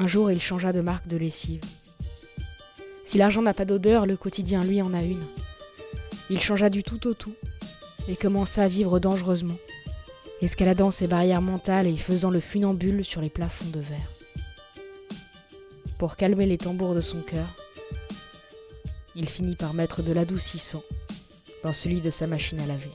Un jour, il changea de marque de lessive. Si l'argent n'a pas d'odeur, le quotidien, lui, en a une. Il changea du tout au tout et commença à vivre dangereusement, escaladant ses barrières mentales et faisant le funambule sur les plafonds de verre. Pour calmer les tambours de son cœur, il finit par mettre de l'adoucissant dans celui de sa machine à laver.